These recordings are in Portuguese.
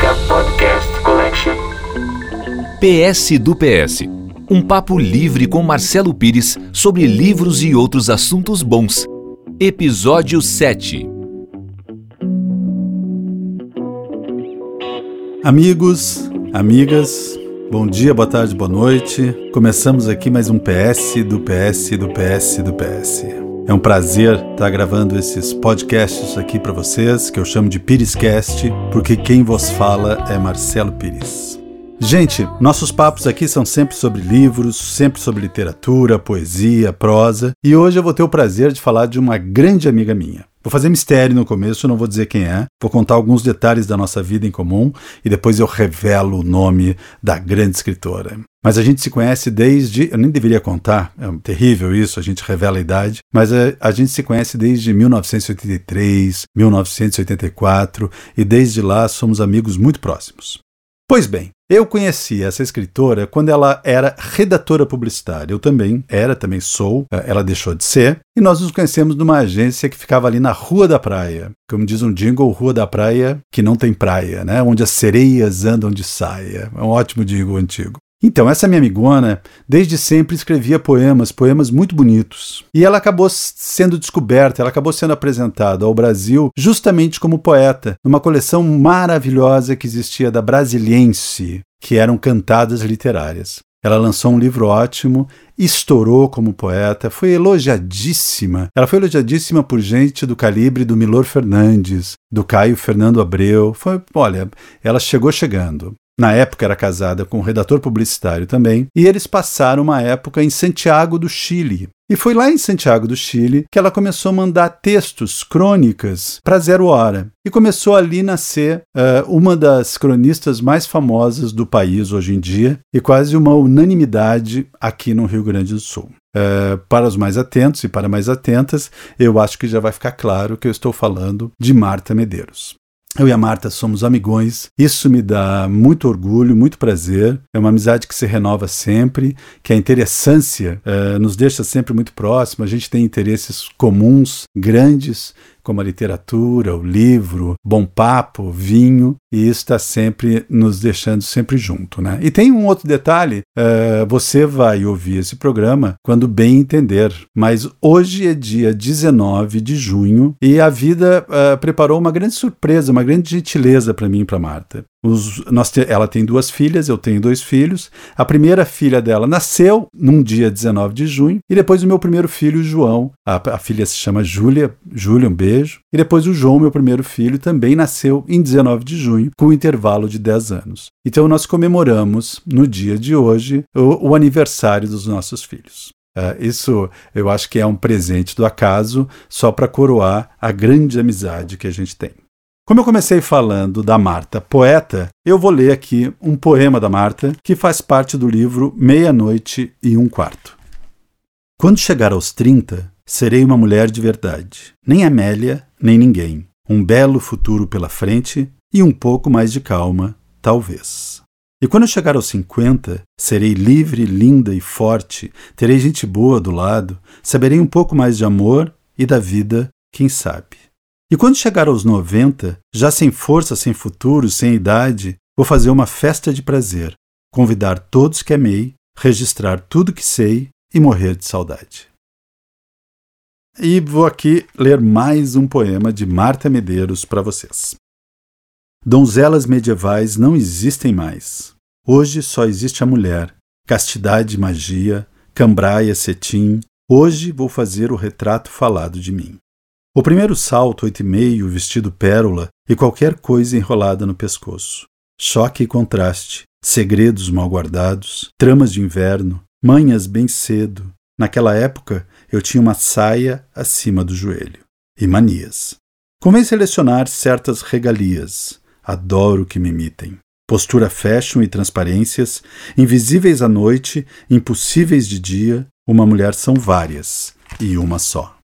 Música Podcast Collection. PS do PS. Um papo livre com Marcelo Pires sobre livros e outros assuntos bons. Episódio 7. Amigos, amigas, bom dia, boa tarde, boa noite. Começamos aqui mais um PS do PS do PS do PS. É um prazer estar gravando esses podcasts aqui para vocês, que eu chamo de Pirescast, porque quem vos fala é Marcelo Pires. Gente, nossos papos aqui são sempre sobre livros, sempre sobre literatura, poesia, prosa, e hoje eu vou ter o prazer de falar de uma grande amiga minha. Vou fazer mistério no começo, não vou dizer quem é, vou contar alguns detalhes da nossa vida em comum e depois eu revelo o nome da grande escritora. Mas a gente se conhece desde. Eu nem deveria contar, é terrível isso, a gente revela a idade, mas a, a gente se conhece desde 1983, 1984 e desde lá somos amigos muito próximos. Pois bem, eu conheci essa escritora quando ela era redatora publicitária. Eu também era, também sou. Eh, ela deixou de ser. E nós nos conhecemos numa agência que ficava ali na Rua da Praia. Como diz um jingle, Rua da Praia que não tem praia, né? Onde as sereias andam de saia. É um ótimo jingle antigo. Então, essa minha amigona, desde sempre escrevia poemas, poemas muito bonitos. E ela acabou sendo descoberta, ela acabou sendo apresentada ao Brasil justamente como poeta, numa coleção maravilhosa que existia da Brasiliense, que eram cantadas literárias. Ela lançou um livro ótimo, estourou como poeta, foi elogiadíssima. Ela foi elogiadíssima por gente do calibre do Milor Fernandes, do Caio Fernando Abreu. Foi, olha, ela chegou chegando. Na época era casada com um redator publicitário também, e eles passaram uma época em Santiago do Chile. E foi lá em Santiago do Chile que ela começou a mandar textos, crônicas, para Zero Hora. E começou ali a nascer uh, uma das cronistas mais famosas do país hoje em dia, e quase uma unanimidade aqui no Rio Grande do Sul. Uh, para os mais atentos e para mais atentas, eu acho que já vai ficar claro que eu estou falando de Marta Medeiros. Eu e a Marta somos amigões, isso me dá muito orgulho, muito prazer. É uma amizade que se renova sempre, que a interessância uh, nos deixa sempre muito próximos. A gente tem interesses comuns, grandes, como a literatura, o livro, bom papo, vinho, e isso está sempre nos deixando sempre junto, né? E tem um outro detalhe: uh, você vai ouvir esse programa quando bem entender, mas hoje é dia 19 de junho e a vida uh, preparou uma grande surpresa, uma grande gentileza para mim e para Marta. Os, nós te, ela tem duas filhas, eu tenho dois filhos. A primeira filha dela nasceu num dia 19 de junho, e depois o meu primeiro filho, João. A, a filha se chama Júlia, Júlia, um beijo. E depois o João, meu primeiro filho, também nasceu em 19 de junho, com um intervalo de 10 anos. Então nós comemoramos, no dia de hoje, o, o aniversário dos nossos filhos. Uh, isso eu acho que é um presente do acaso, só para coroar a grande amizade que a gente tem. Como eu comecei falando da Marta, poeta, eu vou ler aqui um poema da Marta que faz parte do livro Meia-Noite e um Quarto. Quando chegar aos 30, serei uma mulher de verdade. Nem Amélia, nem ninguém. Um belo futuro pela frente e um pouco mais de calma, talvez. E quando eu chegar aos 50, serei livre, linda e forte, terei gente boa do lado, saberei um pouco mais de amor e da vida, quem sabe. E quando chegar aos 90, já sem força, sem futuro, sem idade, vou fazer uma festa de prazer, convidar todos que amei, registrar tudo que sei e morrer de saudade. E vou aqui ler mais um poema de Marta Medeiros para vocês. Donzelas medievais não existem mais. Hoje só existe a mulher, castidade magia, cambraia, cetim. Hoje vou fazer o retrato falado de mim. O primeiro salto, oito e meio, vestido pérola e qualquer coisa enrolada no pescoço. Choque e contraste, segredos mal guardados, tramas de inverno, manhas bem cedo. Naquela época, eu tinha uma saia acima do joelho. E manias. Convém selecionar certas regalias. Adoro que me imitem. Postura fashion e transparências, invisíveis à noite, impossíveis de dia, uma mulher são várias, e uma só.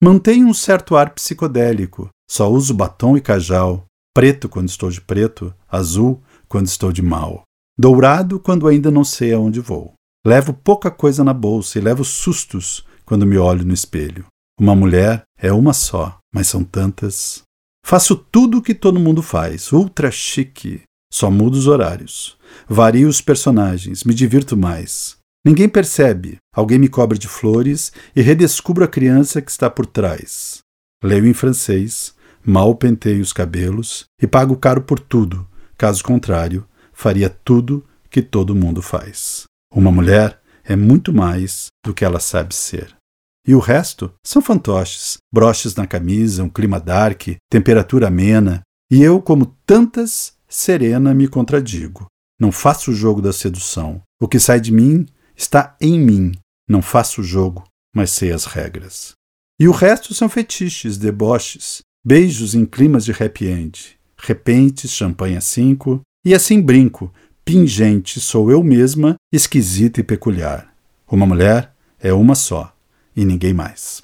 Mantenho um certo ar psicodélico. Só uso batom e cajal. Preto quando estou de preto, azul quando estou de mal. Dourado quando ainda não sei aonde vou. Levo pouca coisa na bolsa e levo sustos quando me olho no espelho. Uma mulher é uma só, mas são tantas. Faço tudo o que todo mundo faz, ultra chique. Só mudo os horários. Vario os personagens, me divirto mais. Ninguém percebe. Alguém me cobre de flores e redescubro a criança que está por trás. Leio em francês, mal penteio os cabelos e pago caro por tudo. Caso contrário, faria tudo que todo mundo faz. Uma mulher é muito mais do que ela sabe ser. E o resto são fantoches, broches na camisa, um clima dark, temperatura amena, e eu, como tantas, serena, me contradigo. Não faço o jogo da sedução. O que sai de mim está em mim. Não faço o jogo, mas sei as regras. E o resto são fetiches, deboches, beijos em climas de happy end, repentes, champanhe cinco, e assim brinco, pingente sou eu mesma, esquisita e peculiar. Uma mulher é uma só, e ninguém mais.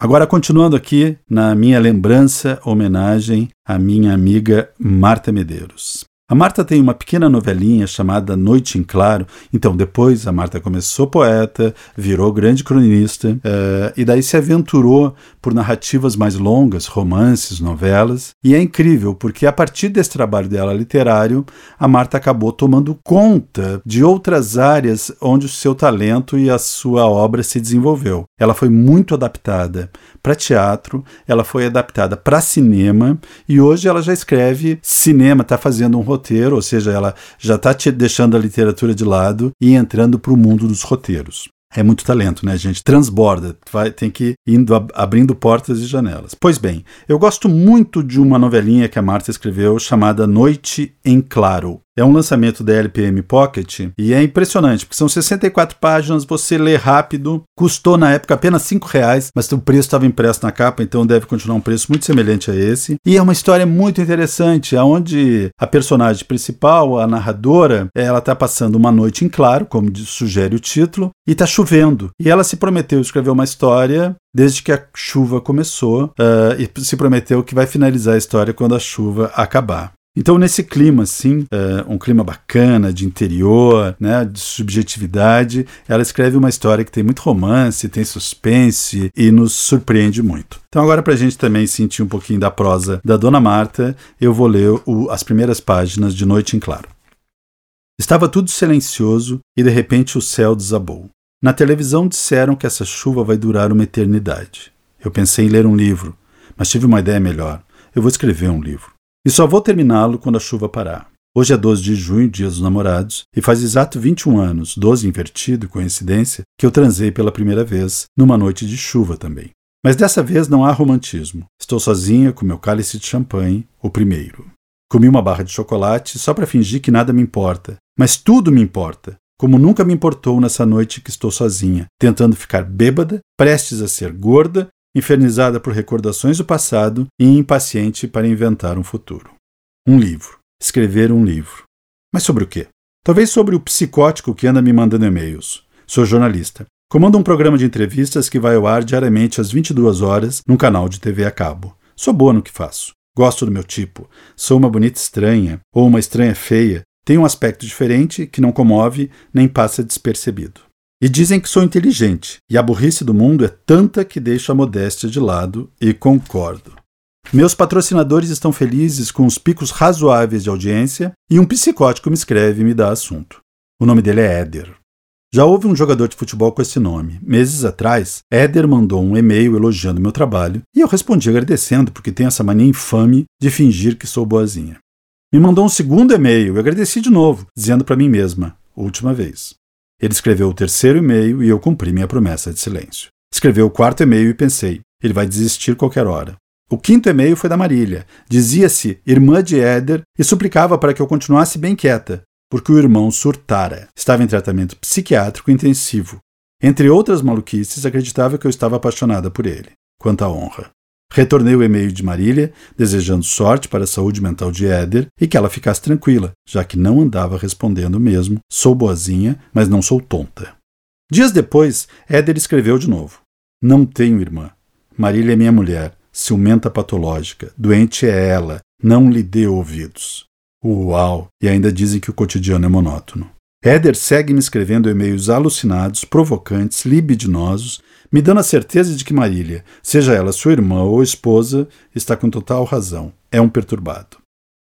Agora, continuando aqui na minha lembrança, homenagem à minha amiga Marta Medeiros. A Marta tem uma pequena novelinha chamada Noite em Claro. Então, depois a Marta começou poeta, virou grande cronista uh, e daí se aventurou por narrativas mais longas, romances, novelas. E é incrível porque a partir desse trabalho dela literário, a Marta acabou tomando conta de outras áreas onde o seu talento e a sua obra se desenvolveu. Ela foi muito adaptada para teatro, ela foi adaptada para cinema e hoje ela já escreve cinema, está fazendo um roteiro, ou seja, ela já está deixando a literatura de lado e entrando para o mundo dos roteiros. É muito talento, né, gente? Transborda, vai, tem que ir indo, abrindo portas e janelas. Pois bem, eu gosto muito de uma novelinha que a Marta escreveu chamada Noite em Claro. É um lançamento da LPM Pocket e é impressionante, porque são 64 páginas, você lê rápido, custou na época apenas 5 reais, mas o preço estava impresso na capa, então deve continuar um preço muito semelhante a esse. E é uma história muito interessante, onde a personagem principal, a narradora, ela está passando uma noite em claro, como sugere o título, e está chovendo. E ela se prometeu escrever uma história desde que a chuva começou uh, e se prometeu que vai finalizar a história quando a chuva acabar. Então, nesse clima, assim, é, um clima bacana, de interior, né, de subjetividade, ela escreve uma história que tem muito romance, tem suspense e nos surpreende muito. Então, agora, para a gente também sentir um pouquinho da prosa da Dona Marta, eu vou ler o, as primeiras páginas de Noite em Claro. Estava tudo silencioso e de repente o céu desabou. Na televisão disseram que essa chuva vai durar uma eternidade. Eu pensei em ler um livro, mas tive uma ideia melhor. Eu vou escrever um livro. E só vou terminá-lo quando a chuva parar. Hoje é 12 de junho, dia dos namorados, e faz exato 21 anos, 12 invertido, coincidência, que eu transei pela primeira vez, numa noite de chuva também. Mas dessa vez não há romantismo. Estou sozinha com meu cálice de champanhe, o primeiro. Comi uma barra de chocolate só para fingir que nada me importa. Mas tudo me importa, como nunca me importou nessa noite que estou sozinha, tentando ficar bêbada, prestes a ser gorda infernizada por recordações do passado e impaciente para inventar um futuro. Um livro. Escrever um livro. Mas sobre o quê? Talvez sobre o psicótico que anda me mandando e-mails. Sou jornalista. Comando um programa de entrevistas que vai ao ar diariamente às 22 horas num canal de TV a cabo. Sou boa no que faço. Gosto do meu tipo. Sou uma bonita estranha ou uma estranha feia. Tenho um aspecto diferente que não comove nem passa despercebido. E dizem que sou inteligente, e a burrice do mundo é tanta que deixo a modéstia de lado, e concordo. Meus patrocinadores estão felizes com os picos razoáveis de audiência, e um psicótico me escreve e me dá assunto. O nome dele é Éder. Já houve um jogador de futebol com esse nome. Meses atrás, Éder mandou um e-mail elogiando meu trabalho e eu respondi agradecendo porque tem essa mania infame de fingir que sou boazinha. Me mandou um segundo e-mail e agradeci de novo, dizendo para mim mesma: última vez. Ele escreveu o terceiro e-mail e eu cumpri minha promessa de silêncio. Escreveu o quarto e-mail e pensei, ele vai desistir qualquer hora. O quinto e-mail foi da Marília. Dizia-se irmã de Éder e suplicava para que eu continuasse bem quieta, porque o irmão surtara. Estava em tratamento psiquiátrico intensivo. Entre outras maluquices, acreditava que eu estava apaixonada por ele. Quanta honra. Retornei o e-mail de Marília, desejando sorte para a saúde mental de Éder e que ela ficasse tranquila, já que não andava respondendo mesmo. Sou boazinha, mas não sou tonta. Dias depois, Éder escreveu de novo. Não tenho irmã. Marília é minha mulher, ciumenta patológica. Doente é ela. Não lhe dê ouvidos. Uau! E ainda dizem que o cotidiano é monótono. Éder segue me escrevendo e-mails alucinados, provocantes, libidinosos, me dando a certeza de que Marília, seja ela sua irmã ou esposa, está com total razão. É um perturbado.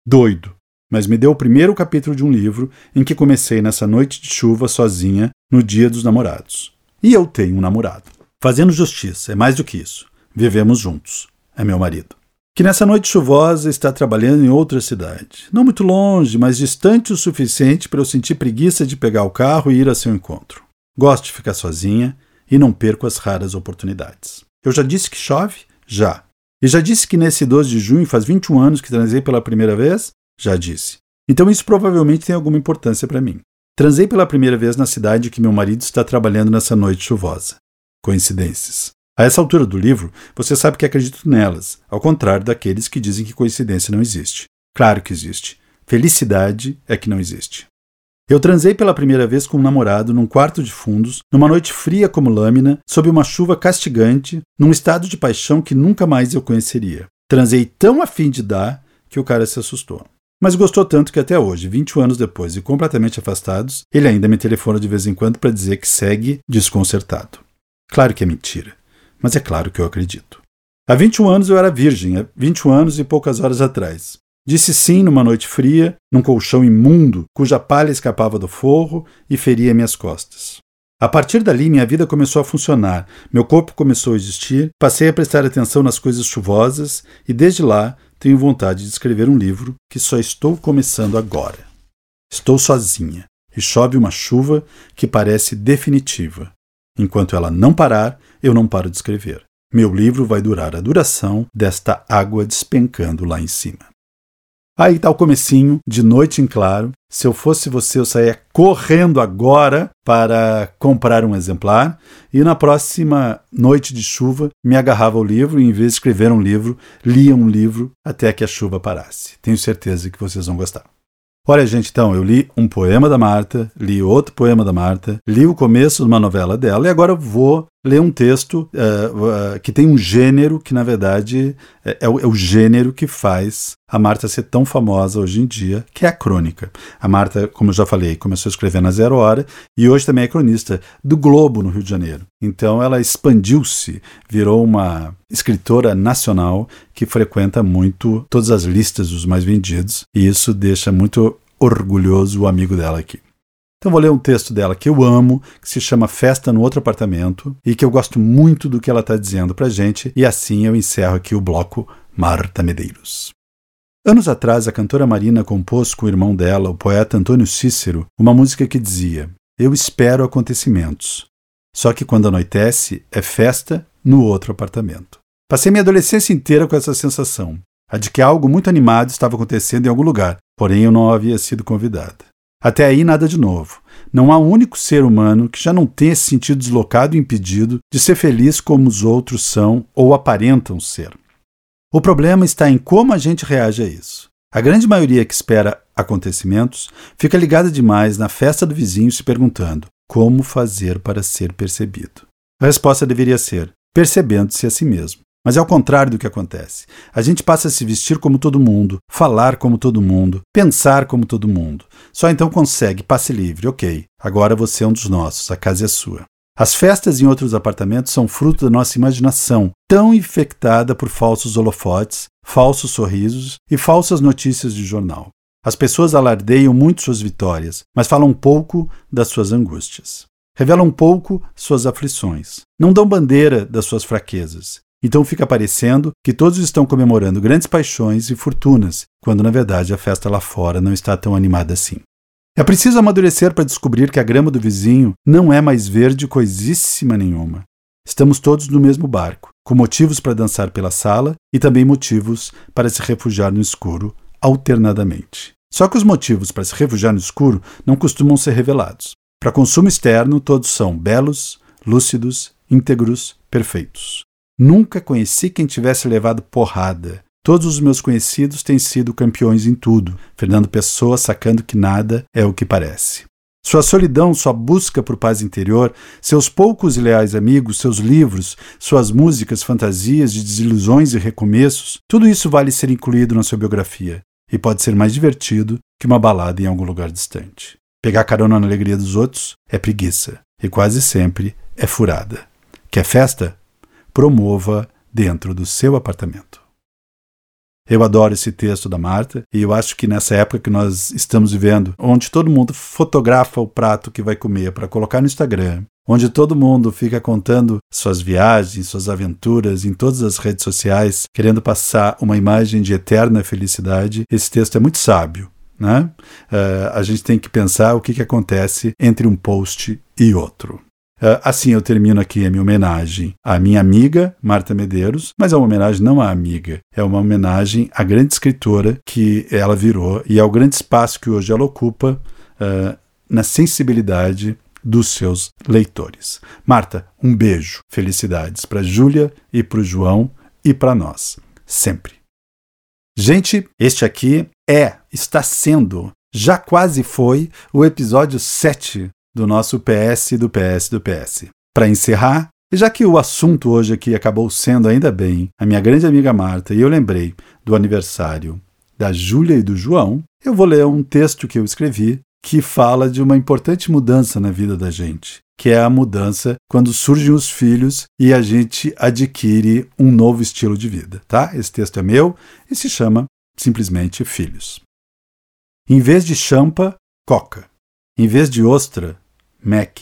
Doido. mas me deu o primeiro capítulo de um livro em que comecei nessa noite de chuva sozinha no dia dos namorados. E eu tenho um namorado. Fazendo justiça, é mais do que isso. Vivemos juntos. É meu marido. Que nessa noite chuvosa está trabalhando em outra cidade. Não muito longe, mas distante o suficiente para eu sentir preguiça de pegar o carro e ir a seu encontro. Gosto de ficar sozinha e não perco as raras oportunidades. Eu já disse que chove? Já. E já disse que nesse 12 de junho faz 21 anos que transei pela primeira vez? Já disse. Então isso provavelmente tem alguma importância para mim. Transei pela primeira vez na cidade que meu marido está trabalhando nessa noite chuvosa. Coincidências. A essa altura do livro, você sabe que acredito nelas, ao contrário daqueles que dizem que coincidência não existe. Claro que existe. Felicidade é que não existe. Eu transei pela primeira vez com um namorado num quarto de fundos, numa noite fria como lâmina, sob uma chuva castigante, num estado de paixão que nunca mais eu conheceria. Transei tão a fim de dar que o cara se assustou. Mas gostou tanto que até hoje, 20 anos depois e completamente afastados, ele ainda me telefona de vez em quando para dizer que segue desconcertado. Claro que é mentira, mas é claro que eu acredito. Há 21 anos eu era virgem, há 21 anos e poucas horas atrás. Disse sim numa noite fria, num colchão imundo, cuja palha escapava do forro e feria minhas costas. A partir dali, minha vida começou a funcionar, meu corpo começou a existir, passei a prestar atenção nas coisas chuvosas e, desde lá, tenho vontade de escrever um livro que só estou começando agora. Estou sozinha e chove uma chuva que parece definitiva. Enquanto ela não parar, eu não paro de escrever. Meu livro vai durar a duração desta água despencando lá em cima. Aí tá o comecinho, de noite em claro. Se eu fosse você, eu saía correndo agora para comprar um exemplar e na próxima noite de chuva me agarrava ao livro e em vez de escrever um livro, lia um livro até que a chuva parasse. Tenho certeza que vocês vão gostar. Olha, gente, então, eu li um poema da Marta, li outro poema da Marta, li o começo de uma novela dela e agora vou ler um texto uh, uh, que tem um gênero que, na verdade, é, é, o, é, o, gênero que faz a Marta ser tão famosa hoje em dia, que é a crônica. A Marta, como eu já falei, começou a escrever na Zero Hora e hoje também é cronista do Globo, no Rio de Janeiro. Então ela expandiu-se, virou uma escritora nacional que frequenta muito todas as listas dos mais vendidos e isso deixa muito orgulhoso o amigo dela aqui. Então vou ler um texto dela que eu amo, que se chama Festa no Outro Apartamento, e que eu gosto muito do que ela está dizendo para gente, e assim eu encerro aqui o bloco Marta Medeiros. Anos atrás, a cantora Marina compôs com o irmão dela, o poeta Antônio Cícero, uma música que dizia: Eu espero acontecimentos. Só que quando anoitece, é festa no outro apartamento. Passei minha adolescência inteira com essa sensação, a de que algo muito animado estava acontecendo em algum lugar, porém eu não havia sido convidada. Até aí, nada de novo. Não há um único ser humano que já não tenha se sentido deslocado e impedido de ser feliz como os outros são ou aparentam ser. O problema está em como a gente reage a isso. A grande maioria que espera acontecimentos fica ligada demais na festa do vizinho se perguntando como fazer para ser percebido. A resposta deveria ser percebendo-se a si mesmo. Mas é o contrário do que acontece. A gente passa a se vestir como todo mundo, falar como todo mundo, pensar como todo mundo. Só então consegue passe livre, ok. Agora você é um dos nossos, a casa é sua. As festas em outros apartamentos são fruto da nossa imaginação, tão infectada por falsos holofotes, falsos sorrisos e falsas notícias de jornal. As pessoas alardeiam muito suas vitórias, mas falam pouco das suas angústias. Revelam pouco suas aflições. Não dão bandeira das suas fraquezas. Então fica parecendo que todos estão comemorando grandes paixões e fortunas, quando na verdade a festa lá fora não está tão animada assim. É preciso amadurecer para descobrir que a grama do vizinho não é mais verde coisíssima nenhuma. Estamos todos no mesmo barco, com motivos para dançar pela sala e também motivos para se refugiar no escuro, alternadamente. Só que os motivos para se refugiar no escuro não costumam ser revelados. Para consumo externo, todos são belos, lúcidos, íntegros, perfeitos. Nunca conheci quem tivesse levado porrada. Todos os meus conhecidos têm sido campeões em tudo, Fernando Pessoa sacando que nada é o que parece. Sua solidão, sua busca por paz interior, seus poucos e leais amigos, seus livros, suas músicas, fantasias de desilusões e recomeços, tudo isso vale ser incluído na sua biografia e pode ser mais divertido que uma balada em algum lugar distante. Pegar carona na alegria dos outros é preguiça e quase sempre é furada. Quer festa? Promova dentro do seu apartamento. Eu adoro esse texto da Marta e eu acho que nessa época que nós estamos vivendo, onde todo mundo fotografa o prato que vai comer para colocar no Instagram, onde todo mundo fica contando suas viagens, suas aventuras em todas as redes sociais, querendo passar uma imagem de eterna felicidade, esse texto é muito sábio. Né? Uh, a gente tem que pensar o que, que acontece entre um post e outro. Uh, assim eu termino aqui a minha homenagem à minha amiga Marta Medeiros, mas é uma homenagem não à amiga, é uma homenagem à grande escritora que ela virou e ao grande espaço que hoje ela ocupa uh, na sensibilidade dos seus leitores. Marta, um beijo, felicidades para Júlia e para o João e para nós, sempre. Gente, este aqui é, está sendo, já quase foi o episódio 7 do nosso PS do PS do PS. Para encerrar, e já que o assunto hoje aqui acabou sendo ainda bem a minha grande amiga Marta e eu lembrei do aniversário da Júlia e do João, eu vou ler um texto que eu escrevi que fala de uma importante mudança na vida da gente, que é a mudança quando surgem os filhos e a gente adquire um novo estilo de vida, tá? Esse texto é meu e se chama simplesmente Filhos. Em vez de champa, coca. Em vez de ostra, Mac.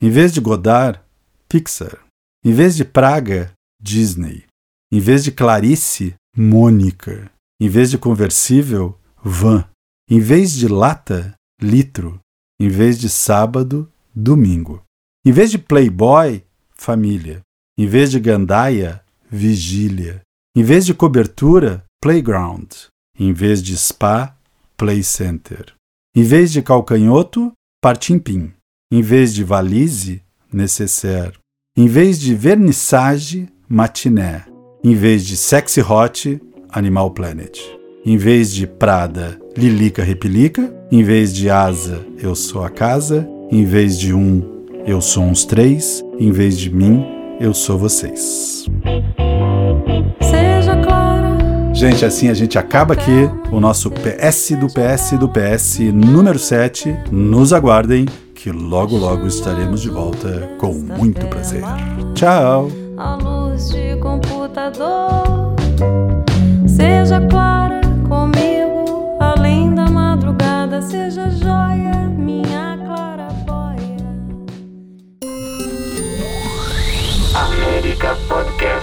Em vez de Godard, Pixar. Em vez de Praga, Disney. Em vez de Clarice, Mônica. Em vez de conversível, van. Em vez de lata, litro. Em vez de sábado, domingo. Em vez de playboy, família. Em vez de gandaia, vigília. Em vez de cobertura, playground. Em vez de spa, play center. Em vez de calcanhoto, partimpim. Em vez de valise, necessaire. Em vez de vernissage, matiné. Em vez de sexy hot, Animal Planet. Em vez de Prada, Lilica Repelica. Em vez de asa, eu sou a casa. Em vez de um, eu sou uns três. Em vez de mim, eu sou vocês. Gente, assim a gente acaba aqui o nosso PS do PS do PS número 7. Nos aguardem que logo logo estaremos de volta com muito prazer. Tchau. A luz de computador seja clara comigo além da madrugada, seja joia minha clara boia. América Podcast